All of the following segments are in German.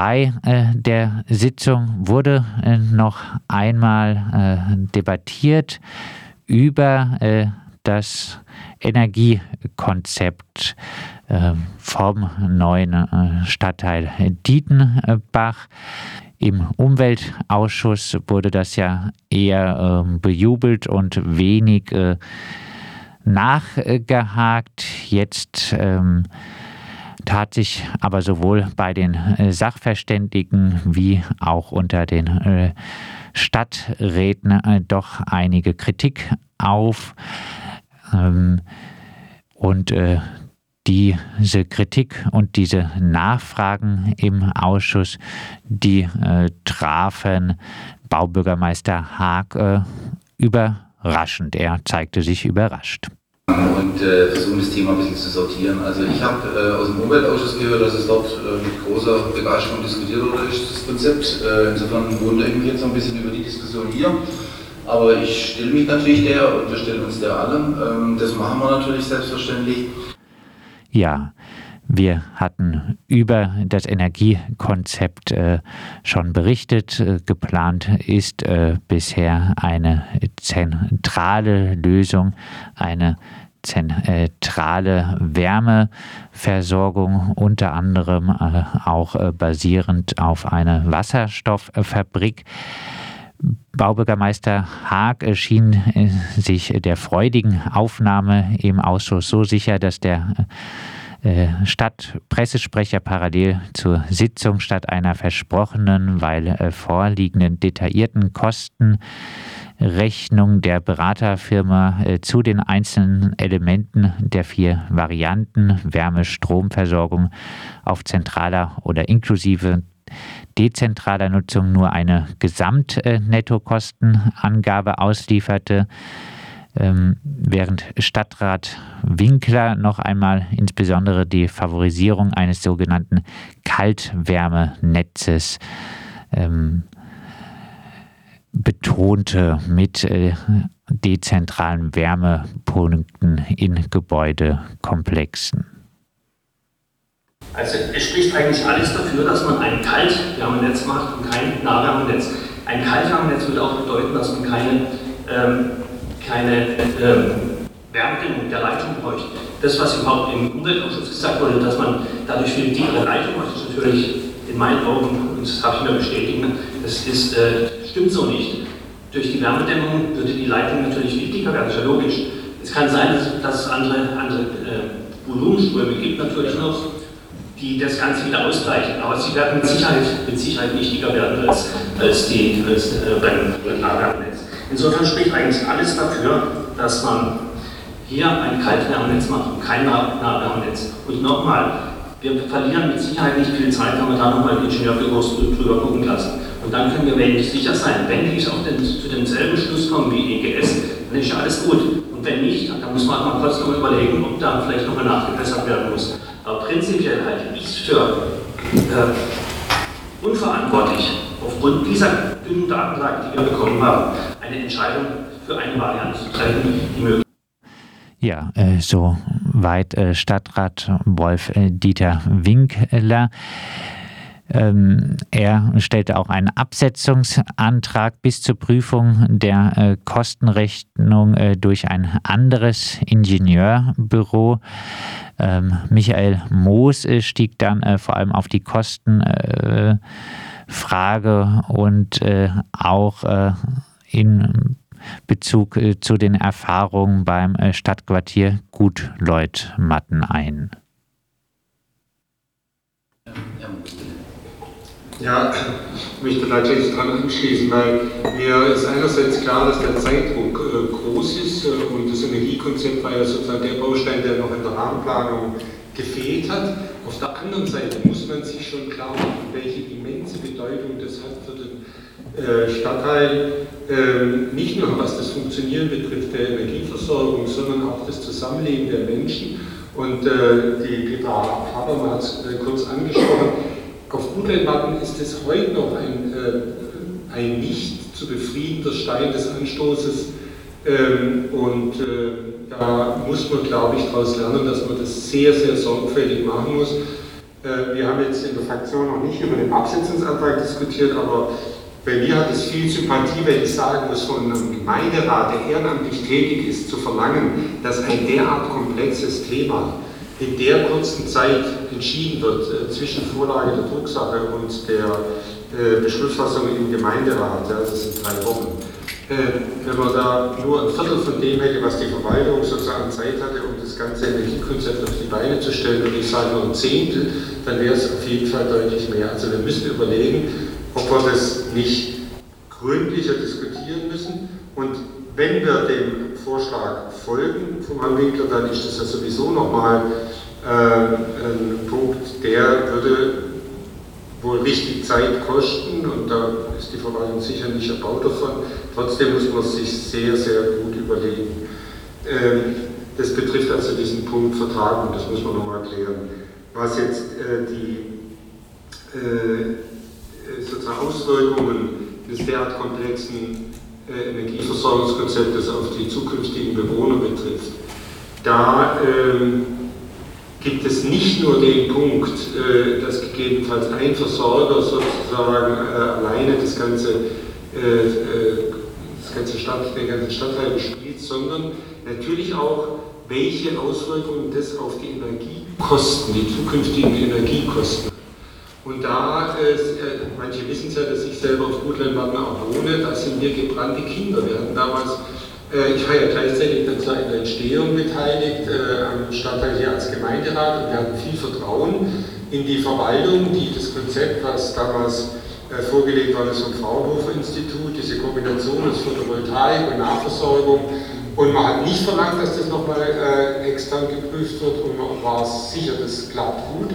bei äh, der Sitzung wurde äh, noch einmal äh, debattiert über äh, das Energiekonzept äh, vom neuen äh, Stadtteil Dietenbach. Im Umweltausschuss wurde das ja eher äh, bejubelt und wenig äh, nachgehakt. Jetzt ähm, tat sich aber sowohl bei den äh, Sachverständigen wie auch unter den äh, Stadträten äh, doch einige Kritik auf. Ähm, und diese Kritik und diese Nachfragen im Ausschuss, die trafen Baubürgermeister Haag überraschend. Er zeigte sich überrascht und äh, versuchen das Thema ein bisschen zu sortieren. Also ich habe äh, aus dem Umweltausschuss gehört, dass es dort äh, mit großer Begeisterung diskutiert wurde, das Konzept. Äh, insofern wundere ich mich jetzt noch ein bisschen über die Diskussion hier. Aber ich stelle mich natürlich der und wir stellen uns der allem. Ähm, das machen wir natürlich selbstverständlich. Ja, wir hatten über das Energiekonzept äh, schon berichtet. Äh, geplant ist äh, bisher eine zentrale Lösung, eine zentrale Wärmeversorgung, unter anderem äh, auch äh, basierend auf einer Wasserstofffabrik. Baubürgermeister Haag schien äh, sich der freudigen Aufnahme im Ausschuss so sicher, dass der äh, Stadtpressesprecher parallel zur Sitzung statt einer versprochenen, weil äh, vorliegenden detaillierten Kostenrechnung der Beraterfirma äh, zu den einzelnen Elementen der vier Varianten Wärme, Stromversorgung auf zentraler oder inklusive dezentraler Nutzung nur eine Gesamtnettokostenangabe auslieferte. Ähm, während Stadtrat Winkler noch einmal insbesondere die Favorisierung eines sogenannten Kaltwärmenetzes ähm, betonte mit äh, dezentralen Wärmepunkten in Gebäudekomplexen. Also es spricht eigentlich alles dafür, dass man ein Kaltwärmenetz macht und kein Nahwärmenetz. Ein Kaltwärmenetz würde auch bedeuten, dass man keine ähm, keine ähm, Wärmedämmung der Leitung bräuchte. Das, was überhaupt im Umweltausschuss gesagt wurde, dass man dadurch viel dickere Leitung macht, ist natürlich in meinen Augen, und das habe ich mir bestätigt, das ist, äh, stimmt so nicht. Durch die Wärmedämmung würde die Leitung natürlich dicker werden, das ist ja logisch. Es kann sein, dass, es andere, andere äh, Volumenströme gibt natürlich noch, die das Ganze wieder ausgleichen. Aber sie werden mit Sicherheit, mit Sicherheit nicht werden als, als, die, als äh, beim. Insofern spricht eigentlich alles dafür, dass man hier ein Kaltwärmenetz macht und kein Nahwärmenetz. Und nochmal, wir verlieren mit Sicherheit nicht viel Zeit, wenn wir da nochmal den Ingenieurbüros drüber gucken lassen. Und dann können wir wenig sicher sein. Wenn die auch den, zu demselben Schluss kommen wie EGS, dann ist ja alles gut. Und wenn nicht, dann muss man auch mal kurz noch überlegen, ob da vielleicht nochmal nachgebessert werden muss. Aber prinzipiell halte ich es für äh, unverantwortlich, aufgrund dieser dünnen Datenlage, die wir bekommen haben, eine Entscheidung für eine Variante zu treffen, die möglich ja, äh, so weit äh, Stadtrat Wolf äh, Dieter Winkler. Ähm, er stellte auch einen Absetzungsantrag bis zur Prüfung der äh, Kostenrechnung äh, durch ein anderes Ingenieurbüro. Ähm, Michael Moos äh, stieg dann vor allem auf die Kostenfrage und auch in Bezug äh, zu den Erfahrungen beim äh, Stadtquartier Gutleutmatten ein. Ja, ich möchte natürlich daran anschließen, weil mir ist einerseits klar, dass der Zeitdruck äh, groß ist und das Energiekonzept war ja sozusagen der Baustein, der noch in der Rahmenplanung gefehlt hat. Auf der anderen Seite muss man sich schon klar machen, welche immense Bedeutung das hat für den Stadtteil, ähm, nicht nur was das Funktionieren betrifft der Energieversorgung, sondern auch das Zusammenleben der Menschen. Und äh, die Petra Habermann hat es äh, kurz angesprochen. Auf Gutleitmatten ist es heute noch ein, ein nicht zu befriedender Stein des Anstoßes. Ähm, und da muss man, glaube ich, daraus lernen, dass man das sehr, sehr sorgfältig machen muss. Äh, wir haben jetzt in der Fraktion noch nicht über den Absetzungsantrag diskutiert, aber bei mir hat es viel Sympathie, wenn ich sagen muss, von einem Gemeinderat, der ehrenamtlich tätig ist, zu verlangen, dass ein derart komplexes Thema in der kurzen Zeit entschieden wird, äh, zwischen Vorlage der Drucksache und der äh, Beschlussfassung im Gemeinderat, ja, das sind drei Wochen. Äh, wenn man da nur ein Viertel von dem hätte, was die Verwaltung sozusagen Zeit hatte, um das ganze Energiekonzept auf die Beine zu stellen, würde ich sagen nur ein Zehntel, dann wäre es auf jeden Fall deutlich mehr. Also wir müssen überlegen, ob wir das nicht gründlicher diskutieren müssen. Und wenn wir dem Vorschlag folgen vom Herrn Winkler, dann ist das ja sowieso nochmal äh, ein Punkt, der würde wohl richtig Zeit kosten und da ist die Verwaltung sicher nicht erbaut davon. Trotzdem muss man sich sehr, sehr gut überlegen. Ähm, das betrifft also diesen Punkt Vertragung, das muss man nochmal klären. Was jetzt äh, die äh, sozusagen Auswirkungen des derart komplexen äh, Energieversorgungskonzeptes auf die zukünftigen Bewohner betrifft, da ähm, gibt es nicht nur den Punkt, äh, dass gegebenenfalls ein Versorger sozusagen äh, alleine das ganze, äh, äh das ganze Stadt, den ganzen Stadtteil bespielt, sondern natürlich auch, welche Auswirkungen das auf die Energiekosten, die zukünftigen Energiekosten und da, äh, manche wissen es ja, dass ich selber auf Gutlandbaden auch wohne, da sind wir gebrannte Kinder. Wir hatten damals, äh, ich war ja gleichzeitig dazu in der Entstehung beteiligt, äh, am Stadtteil hier als Gemeinderat und wir hatten viel Vertrauen in die Verwaltung, die das Konzept, was damals äh, vorgelegt worden ist vom Fraunhofer Institut, diese Kombination aus Photovoltaik und Nahversorgung. Und man hat nicht verlangt, dass das nochmal äh, extern geprüft wird und man war sicher, das klappt gut.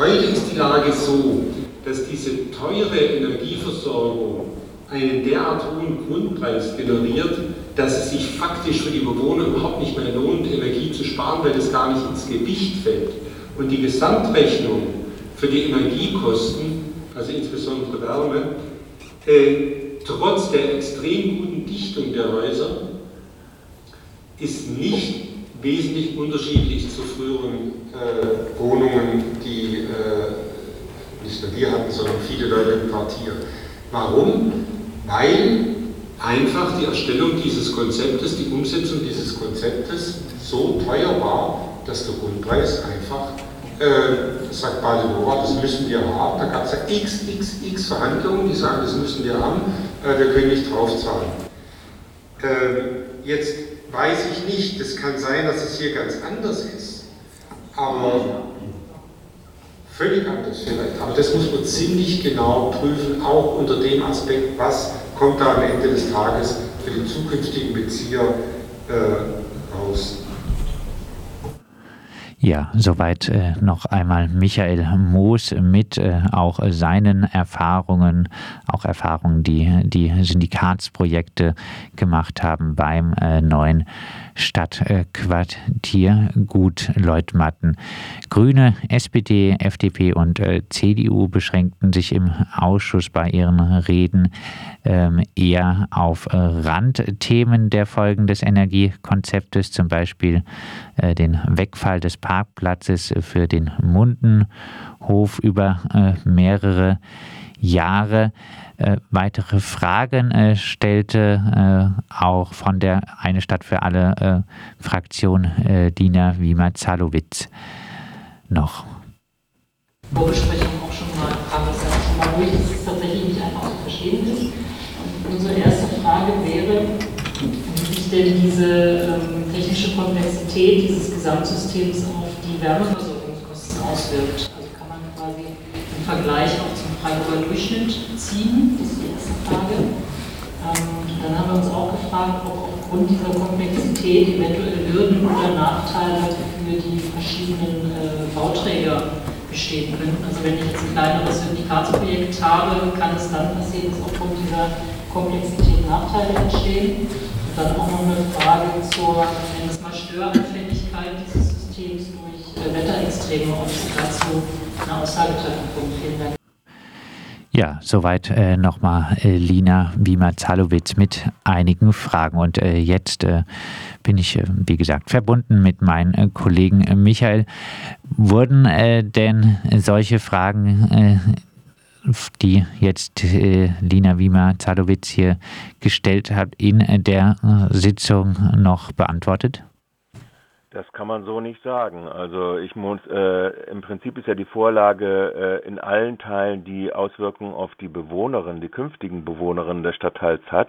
Heute ist die Lage so, dass diese teure Energieversorgung einen derart hohen Grundpreis generiert, dass es sich faktisch für die Bewohner überhaupt nicht mehr lohnt, Energie zu sparen, weil das gar nicht ins Gewicht fällt. Und die Gesamtrechnung für die Energiekosten, also insbesondere Wärme, äh, trotz der extrem guten Dichtung der Häuser, ist nicht wesentlich unterschiedlich zu früheren äh, Wohnungen, die äh, nicht nur wir hatten, sondern viele Leute im Quartier. Warum? Weil einfach die Erstellung dieses Konzeptes, die Umsetzung dieses Konzeptes so teuer war, dass der Grundpreis einfach, äh, sagt Badenova, das müssen wir haben. Da gab es ja x, x, x Verhandlungen, die sagen, das müssen wir haben, äh, wir können nicht draufzahlen. Äh, jetzt weiß ich nicht. Es kann sein, dass es hier ganz anders ist. Aber völlig anders vielleicht. Aber das muss man ziemlich genau prüfen, auch unter dem Aspekt, was kommt da am Ende des Tages für den zukünftigen Bezieher äh, Ja, soweit äh, noch einmal Michael Moos mit äh, auch seinen Erfahrungen, auch Erfahrungen, die die Syndikatsprojekte gemacht haben beim äh, neuen Stadtquartier Gut Leutmatten. Grüne, SPD, FDP und äh, CDU beschränkten sich im Ausschuss bei ihren Reden ähm, eher auf äh, Randthemen der Folgen des Energiekonzeptes, zum Beispiel äh, den Wegfall des Parkplatzes für den Mundenhof über äh, mehrere Jahre. Äh, weitere Fragen äh, stellte äh, auch von der Eine Stadt für alle äh, Fraktion äh, Dina Wima-Zalowitz noch. Vorbesprechung auch schon mal, kam das ja schon mal durch, dass es tatsächlich nicht einfach zu verstehen ist. Unsere erste Frage wäre, wie sich denn diese ähm, technische Komplexität dieses Gesamtsystems auf die Wärmeversorgungskosten auswirkt. Also kann man quasi im Vergleich auch zum Freiburger Durchschnitt ziehen? Ist die erste Frage. Ähm, dann haben wir uns auch gefragt, ob aufgrund dieser Komplexität eventuell Hürden oder Nachteile für die verschiedenen äh, Bauträger bestehen können. Also wenn ich jetzt ein kleineres Syndikatsprojekt habe, kann es dann passieren, dass aufgrund dieser Komplexität Nachteile entstehen. Und dann auch noch eine Frage zur, Störanfälligkeit dieses Systems durch äh, Wetterextreme, ob Sie dazu eine Aussage treffen können. Vielen Dank. Ja, soweit äh, nochmal äh, Lina Wiemer-Zalowitz mit einigen Fragen. Und äh, jetzt äh, bin ich, äh, wie gesagt, verbunden mit meinem Kollegen Michael. Wurden denn solche Fragen, die jetzt Lina Wiemer-Zalowitz hier gestellt hat, in der Sitzung noch beantwortet? Das kann man so nicht sagen. Also ich muss, äh, im Prinzip ist ja die Vorlage äh, in allen Teilen, die Auswirkungen auf die Bewohnerinnen, die künftigen Bewohnerinnen des Stadtteils hat,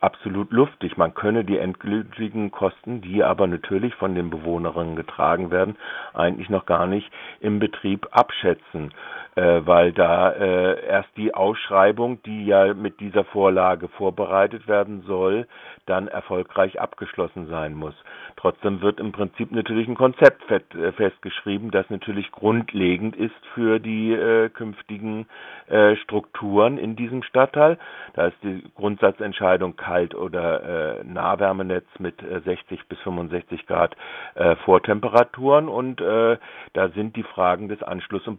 absolut luftig. Man könne die endgültigen Kosten, die aber natürlich von den Bewohnerinnen getragen werden, eigentlich noch gar nicht im Betrieb abschätzen, äh, weil da äh, erst die Ausschreibung, die ja mit dieser Vorlage vorbereitet werden soll, dann erfolgreich abgeschlossen sein muss. Trotzdem wird im Prinzip natürlich ein Konzept äh, festgeschrieben, das natürlich grundlegend ist für die äh, künftigen äh, Strukturen in diesem Stadtteil. Da ist die Grundsatzentscheidung Kalt- oder äh, Nahwärmenetz mit 60 äh, bis 65 Grad äh, Vortemperaturen und da sind die Fragen des Anschluss- und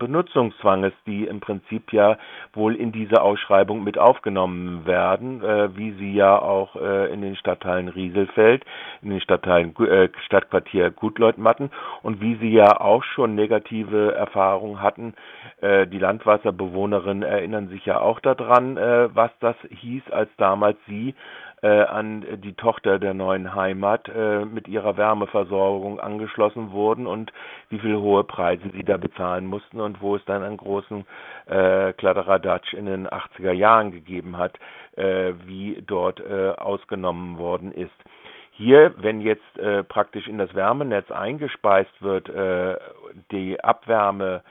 Benutzungszwanges, die im Prinzip ja wohl in diese Ausschreibung mit aufgenommen werden, wie sie ja auch in den Stadtteilen Rieselfeld, in den Stadtteilen äh, Stadtquartier Gutleutmatten und wie Sie ja auch schon negative Erfahrungen hatten, äh, die Landwasserbewohnerinnen erinnern sich ja auch daran, äh, was das hieß, als damals Sie äh, an die Tochter der neuen Heimat äh, mit ihrer Wärmeversorgung angeschlossen wurden und wie viel hohe Preise sie da bezahlen mussten und wo es dann einen großen äh, Kladderadatsch in den 80er Jahren gegeben hat, äh, wie dort äh, ausgenommen worden ist. Hier, wenn jetzt äh, praktisch in das Wärmenetz eingespeist wird, äh, die Abwärme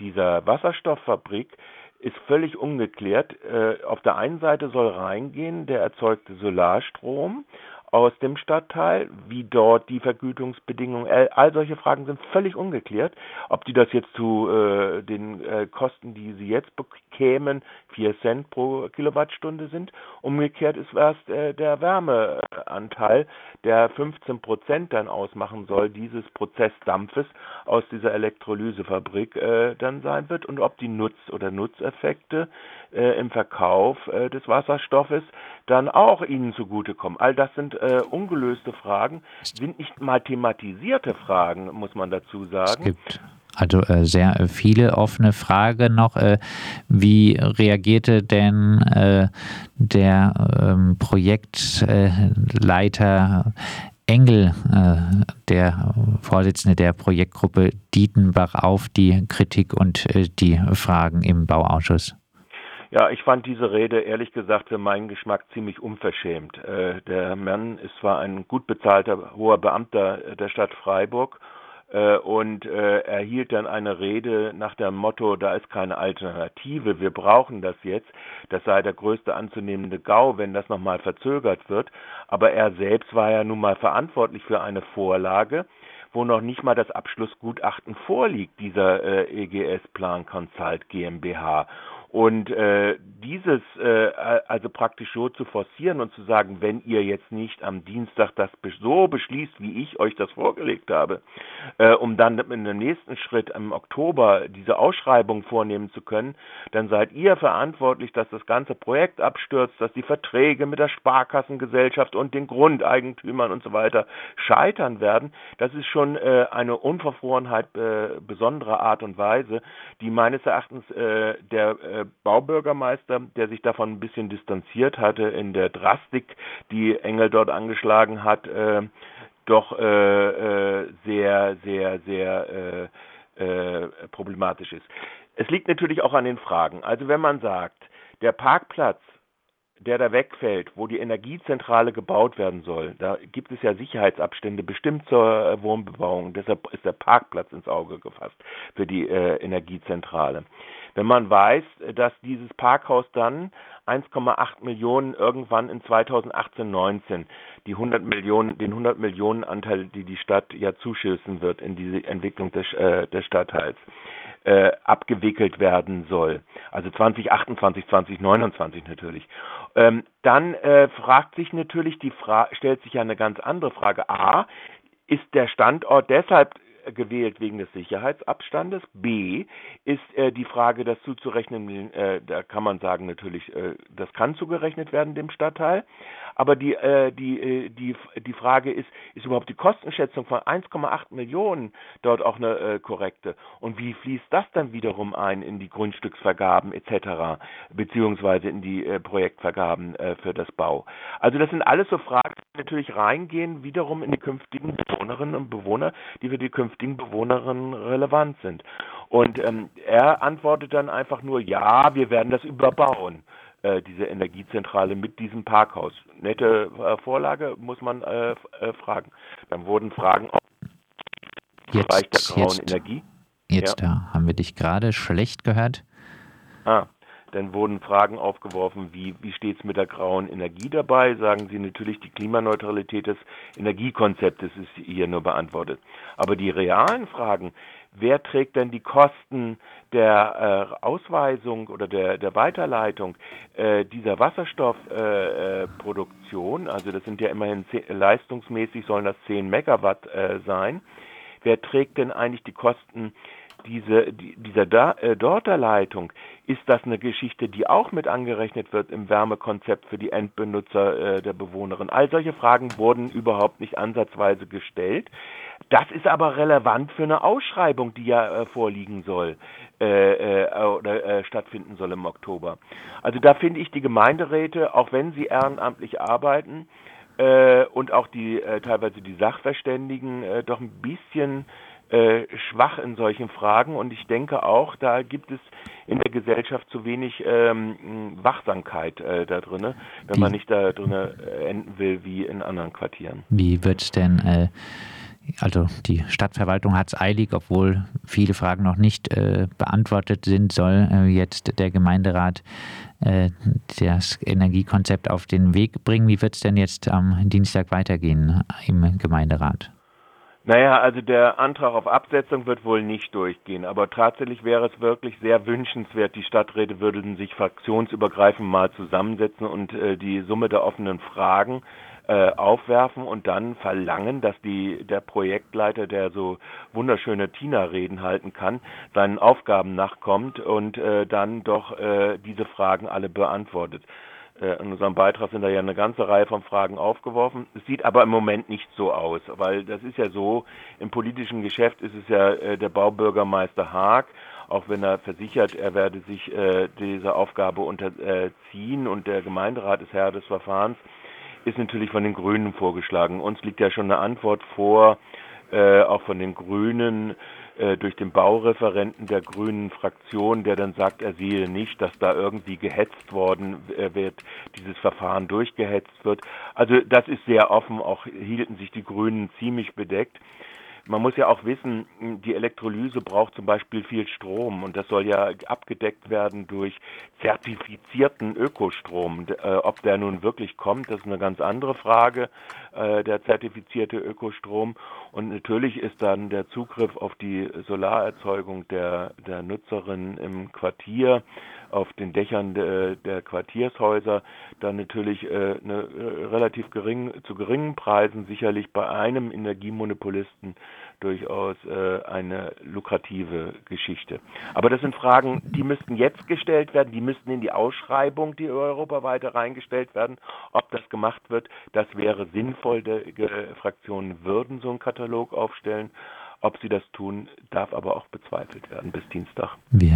dieser Wasserstofffabrik, ist völlig ungeklärt. Äh, auf der einen Seite soll reingehen der erzeugte Solarstrom aus dem Stadtteil, wie dort die Vergütungsbedingungen, all solche Fragen sind völlig ungeklärt. Ob die das jetzt zu äh, den äh, Kosten, die sie jetzt bekämen, 4 Cent pro Kilowattstunde sind. Umgekehrt ist erst äh, der Wärmeanteil, der 15 Prozent dann ausmachen soll, dieses Prozessdampfes aus dieser Elektrolysefabrik äh, dann sein wird und ob die Nutz- oder Nutzeffekte äh, im Verkauf äh, des Wasserstoffes dann auch ihnen zugutekommen. All das sind äh, ungelöste Fragen, sind nicht mal thematisierte Fragen, muss man dazu sagen. Es gibt also äh, sehr viele offene Fragen noch. Äh, wie reagierte denn äh, der ähm, Projektleiter Engel, äh, der Vorsitzende der Projektgruppe Dietenbach, auf die Kritik und äh, die Fragen im Bauausschuss? Ja, ich fand diese Rede ehrlich gesagt für meinen Geschmack ziemlich unverschämt. Äh, der Mann ist zwar ein gut bezahlter hoher Beamter der Stadt Freiburg äh, und äh, erhielt dann eine Rede nach dem Motto, da ist keine Alternative, wir brauchen das jetzt. Das sei der größte anzunehmende GAU, wenn das nochmal verzögert wird. Aber er selbst war ja nun mal verantwortlich für eine Vorlage, wo noch nicht mal das Abschlussgutachten vorliegt, dieser äh, EGS Plan Consult GmbH. Und äh, dieses äh, also praktisch so zu forcieren und zu sagen, wenn ihr jetzt nicht am Dienstag das so beschließt, wie ich euch das vorgelegt habe, äh, um dann in dem nächsten Schritt im Oktober diese Ausschreibung vornehmen zu können, dann seid ihr verantwortlich, dass das ganze Projekt abstürzt, dass die Verträge mit der Sparkassengesellschaft und den Grundeigentümern und so weiter scheitern werden. Das ist schon äh, eine Unverfrorenheit äh, besonderer Art und Weise, die meines Erachtens äh, der äh, Baubürgermeister, der sich davon ein bisschen distanziert hatte in der Drastik, die Engel dort angeschlagen hat, äh, doch äh, äh, sehr, sehr, sehr problematisch ist. Es liegt natürlich auch an den Fragen. Also wenn man sagt, der Parkplatz der da wegfällt, wo die Energiezentrale gebaut werden soll, da gibt es ja Sicherheitsabstände bestimmt zur Wohnbebauung. Deshalb ist der Parkplatz ins Auge gefasst für die äh, Energiezentrale. Wenn man weiß, dass dieses Parkhaus dann 1,8 Millionen irgendwann in 2018, 19 die 100 Millionen, den 100 Millionen Anteil, die die Stadt ja zuschüssen wird in diese Entwicklung des, äh, des Stadtteils, äh, abgewickelt werden soll. Also 2028, 2029 natürlich. Ähm, dann äh, fragt sich natürlich die Frage, stellt sich ja eine ganz andere Frage. A, ist der Standort deshalb gewählt wegen des Sicherheitsabstandes. B ist äh, die Frage, das zuzurechnen, äh, da kann man sagen natürlich, äh, das kann zugerechnet werden dem Stadtteil. Aber die, äh, die, äh, die, die Frage ist, ist überhaupt die Kostenschätzung von 1,8 Millionen dort auch eine äh, korrekte? Und wie fließt das dann wiederum ein in die Grundstücksvergaben etc., beziehungsweise in die Projektvergaben für das Bau? Also das sind alles so Fragen, die natürlich reingehen, wiederum in die künftigen Bewohnerinnen und Bewohner, die für die künftigen Bewohnerinnen relevant sind. Und ähm, er antwortet dann einfach nur, ja, wir werden das überbauen. Äh, diese Energiezentrale mit diesem Parkhaus. Nette äh, Vorlage, muss man äh, äh fragen. Dann wurden Fragen auf jetzt, Bereich der grauen jetzt, Energie. Jetzt ja. da haben wir dich gerade schlecht gehört. Ah, dann wurden Fragen aufgeworfen, wie, wie steht es mit der grauen Energie dabei? Sagen Sie natürlich, die Klimaneutralität des Energiekonzeptes ist hier nur beantwortet. Aber die realen Fragen, wer trägt denn die Kosten der äh, Ausweisung oder der, der Weiterleitung äh, dieser Wasserstoffproduktion, äh, äh also das sind ja immerhin leistungsmäßig sollen das 10 Megawatt äh, sein, wer trägt denn eigentlich die Kosten diese, die, dieser da, äh, Dorterleitung, ist das eine Geschichte, die auch mit angerechnet wird im Wärmekonzept für die Endbenutzer äh, der Bewohnerin? All solche Fragen wurden überhaupt nicht ansatzweise gestellt. Das ist aber relevant für eine Ausschreibung, die ja äh, vorliegen soll äh, äh, oder äh, stattfinden soll im Oktober. Also da finde ich die Gemeinderäte, auch wenn sie ehrenamtlich arbeiten, äh, und auch die äh, teilweise die Sachverständigen äh, doch ein bisschen äh, schwach in solchen Fragen und ich denke auch, da gibt es in der Gesellschaft zu wenig ähm, Wachsamkeit äh, da drin, wenn man nicht da drin äh, enden will wie in anderen Quartieren. Wie wird es denn, äh, also die Stadtverwaltung hat es eilig, obwohl viele Fragen noch nicht äh, beantwortet sind, soll jetzt der Gemeinderat das Energiekonzept auf den Weg bringen. Wie wird es denn jetzt am Dienstag weitergehen im Gemeinderat? Naja, also der Antrag auf Absetzung wird wohl nicht durchgehen, aber tatsächlich wäre es wirklich sehr wünschenswert, die Stadträte würden sich fraktionsübergreifend mal zusammensetzen und äh, die Summe der offenen Fragen äh, aufwerfen und dann verlangen, dass die, der Projektleiter, der so wunderschöne Tina-Reden halten kann, seinen Aufgaben nachkommt und äh, dann doch äh, diese Fragen alle beantwortet. Äh, in unserem Beitrag sind da ja eine ganze Reihe von Fragen aufgeworfen. Es sieht aber im Moment nicht so aus, weil das ist ja so, im politischen Geschäft ist es ja äh, der Baubürgermeister Haag, auch wenn er versichert, er werde sich äh, dieser Aufgabe unterziehen und der Gemeinderat ist Herr des Verfahrens, ist natürlich von den Grünen vorgeschlagen. Uns liegt ja schon eine Antwort vor, auch von den Grünen, äh, durch den Baureferenten der grünen Fraktion, der dann sagt, er sehe nicht, dass da irgendwie gehetzt worden äh, wird, dieses Verfahren durchgehetzt wird. Also das ist sehr offen, auch hielten sich die Grünen ziemlich bedeckt. Man muss ja auch wissen, die Elektrolyse braucht zum Beispiel viel Strom und das soll ja abgedeckt werden durch zertifizierten Ökostrom. Äh, ob der nun wirklich kommt, das ist eine ganz andere Frage, der zertifizierte Ökostrom. Und natürlich ist dann der Zugriff auf die Solarerzeugung der, der Nutzerin im Quartier auf den Dächern de, der Quartiershäuser dann natürlich äh, eine, äh, relativ gering, zu geringen Preisen sicherlich bei einem Energiemonopolisten durchaus äh, eine lukrative Geschichte. Aber das sind Fragen, die müssten jetzt gestellt werden, die müssten in die Ausschreibung, die europaweite reingestellt werden. Ob das gemacht wird, das wäre sinnvoll. Die Fraktionen würden so einen Katalog aufstellen. Ob sie das tun, darf aber auch bezweifelt werden bis Dienstag. Wir